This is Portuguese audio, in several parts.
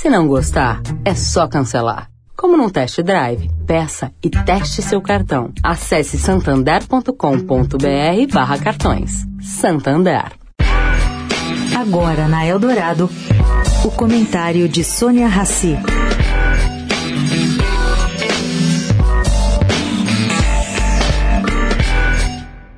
Se não gostar, é só cancelar. Como num test drive, peça e teste seu cartão. Acesse santander.com.br barra cartões. Santander. Agora na Eldorado, o comentário de Sônia Rassi.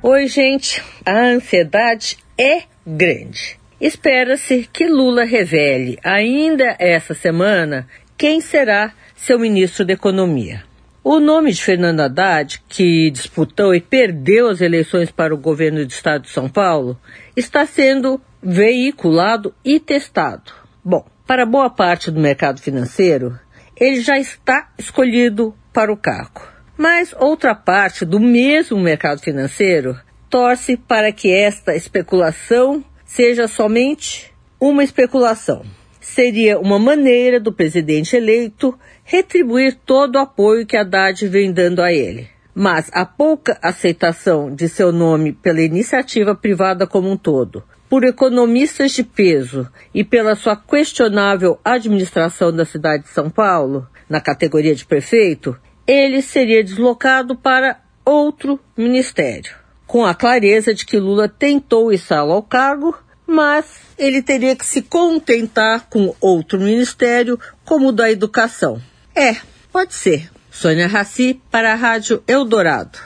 Oi, gente. A ansiedade é grande. Espera-se que Lula revele ainda essa semana quem será seu ministro da Economia. O nome de Fernando Haddad, que disputou e perdeu as eleições para o governo do estado de São Paulo, está sendo veiculado e testado. Bom, para boa parte do mercado financeiro, ele já está escolhido para o cargo. Mas outra parte do mesmo mercado financeiro torce para que esta especulação seja somente uma especulação. Seria uma maneira do presidente eleito retribuir todo o apoio que Haddad vem dando a ele. Mas a pouca aceitação de seu nome pela iniciativa privada como um todo, por economistas de peso e pela sua questionável administração da cidade de São Paulo, na categoria de prefeito, ele seria deslocado para outro ministério, com a clareza de que Lula tentou içá-lo ao cargo, mas ele teria que se contentar com outro ministério, como o da educação. É, pode ser. Sônia Raci para a Rádio Eldorado.